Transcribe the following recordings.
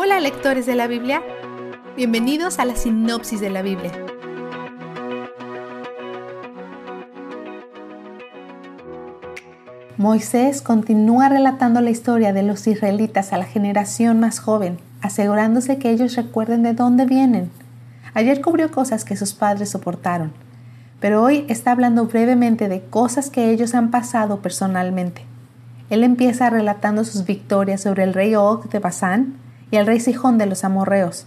Hola lectores de la Biblia, bienvenidos a la sinopsis de la Biblia. Moisés continúa relatando la historia de los israelitas a la generación más joven, asegurándose que ellos recuerden de dónde vienen. Ayer cubrió cosas que sus padres soportaron, pero hoy está hablando brevemente de cosas que ellos han pasado personalmente. Él empieza relatando sus victorias sobre el rey Og de Basán y el rey Sijón de los amorreos.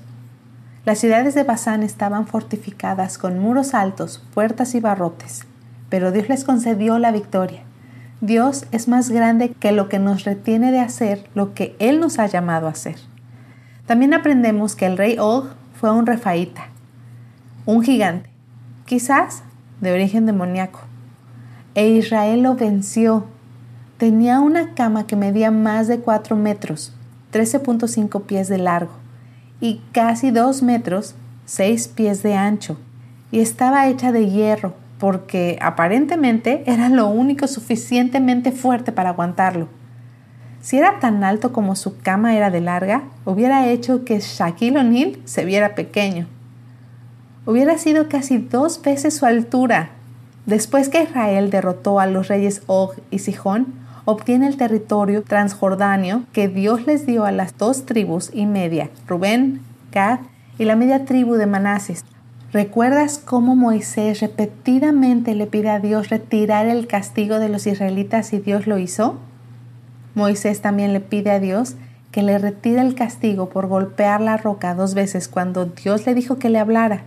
Las ciudades de Basán estaban fortificadas con muros altos, puertas y barrotes, pero Dios les concedió la victoria. Dios es más grande que lo que nos retiene de hacer lo que Él nos ha llamado a hacer. También aprendemos que el rey Og fue un refaíta, un gigante, quizás de origen demoníaco, e Israel lo venció. Tenía una cama que medía más de 4 metros, 13.5 pies de largo, y casi 2 metros, 6 pies de ancho, y estaba hecha de hierro, porque aparentemente era lo único suficientemente fuerte para aguantarlo. Si era tan alto como su cama era de larga, hubiera hecho que Shaquille O'Neal se viera pequeño. Hubiera sido casi dos veces su altura. Después que Israel derrotó a los reyes Og y Sijón, obtiene el territorio transjordanio que Dios les dio a las dos tribus y media, Rubén, Gad y la media tribu de Manases, ¿Recuerdas cómo Moisés repetidamente le pide a Dios retirar el castigo de los israelitas y Dios lo hizo? Moisés también le pide a Dios que le retire el castigo por golpear la roca dos veces cuando Dios le dijo que le hablara.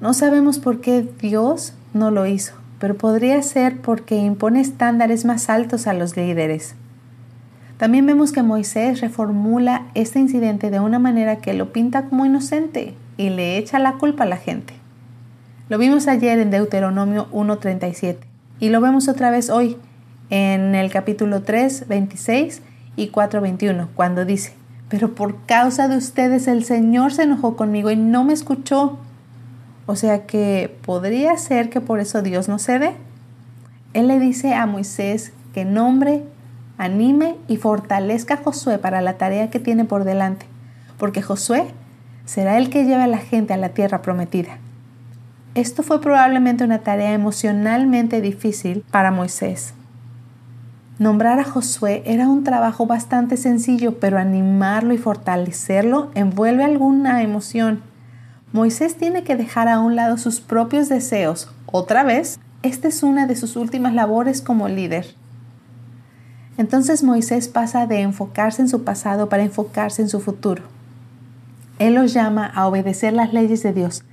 No sabemos por qué Dios no lo hizo, pero podría ser porque impone estándares más altos a los líderes. También vemos que Moisés reformula este incidente de una manera que lo pinta como inocente y le echa la culpa a la gente. Lo vimos ayer en Deuteronomio 1.37 y lo vemos otra vez hoy en el capítulo 3, 26 y 4.21, cuando dice, pero por causa de ustedes el Señor se enojó conmigo y no me escuchó. O sea que podría ser que por eso Dios no cede. Él le dice a Moisés que nombre, anime y fortalezca a Josué para la tarea que tiene por delante, porque Josué será el que lleve a la gente a la tierra prometida. Esto fue probablemente una tarea emocionalmente difícil para Moisés. Nombrar a Josué era un trabajo bastante sencillo, pero animarlo y fortalecerlo envuelve alguna emoción. Moisés tiene que dejar a un lado sus propios deseos. Otra vez, esta es una de sus últimas labores como líder. Entonces Moisés pasa de enfocarse en su pasado para enfocarse en su futuro. Él los llama a obedecer las leyes de Dios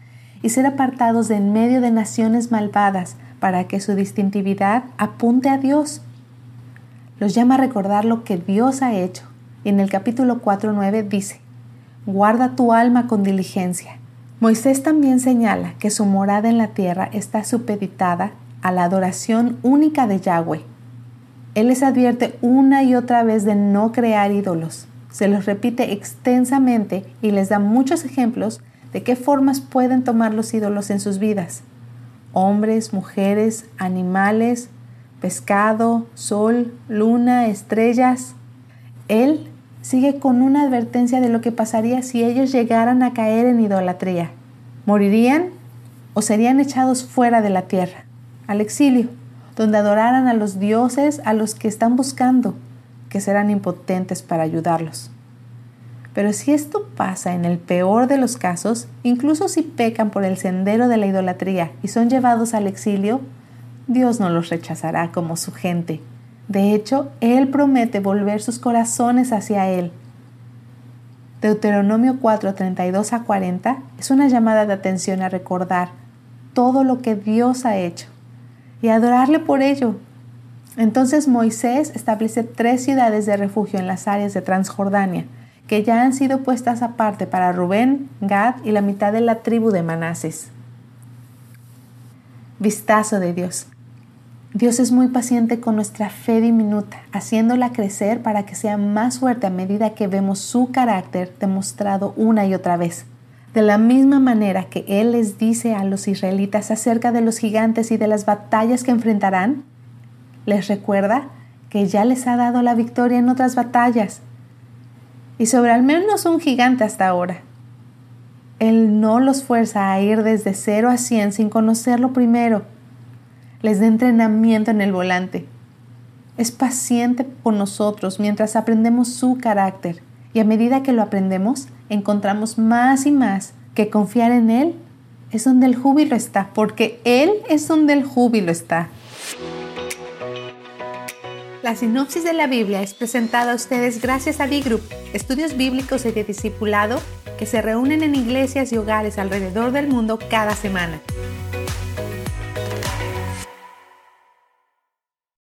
y ser apartados de en medio de naciones malvadas para que su distintividad apunte a Dios. Los llama a recordar lo que Dios ha hecho. Y en el capítulo 4.9 dice, guarda tu alma con diligencia. Moisés también señala que su morada en la tierra está supeditada a la adoración única de Yahweh. Él les advierte una y otra vez de no crear ídolos, se los repite extensamente y les da muchos ejemplos de qué formas pueden tomar los ídolos en sus vidas. Hombres, mujeres, animales, pescado, sol, luna, estrellas. Él sigue con una advertencia de lo que pasaría si ellos llegaran a caer en idolatría. Morirían o serían echados fuera de la tierra, al exilio, donde adoraran a los dioses a los que están buscando que serán impotentes para ayudarlos. Pero si esto pasa en el peor de los casos, incluso si pecan por el sendero de la idolatría y son llevados al exilio, Dios no los rechazará como su gente. De hecho, Él promete volver sus corazones hacia Él. Deuteronomio 4, 32 a 40 es una llamada de atención a recordar todo lo que Dios ha hecho y adorarle por ello entonces Moisés establece tres ciudades de refugio en las áreas de Transjordania, que ya han sido puestas aparte para Rubén, Gad y la mitad de la tribu de Manases. Vistazo de Dios. Dios es muy paciente con nuestra fe diminuta, haciéndola crecer para que sea más fuerte a medida que vemos su carácter demostrado una y otra vez. De la misma manera que Él les dice a los israelitas acerca de los gigantes y de las batallas que enfrentarán, les recuerda que ya les ha dado la victoria en otras batallas. y sobre al menos un gigante hasta ahora. Él no los fuerza a ir desde 0 a 100 sin conocerlo primero. Les da entrenamiento en el volante. Es paciente con nosotros mientras aprendemos su carácter y a medida que lo aprendemos encontramos más y más que confiar en Él es donde el júbilo está, porque Él es donde el júbilo está. La sinopsis de la Biblia es presentada a ustedes gracias a D-Group, estudios bíblicos y de discipulado que se reúnen en iglesias y hogares alrededor del mundo cada semana.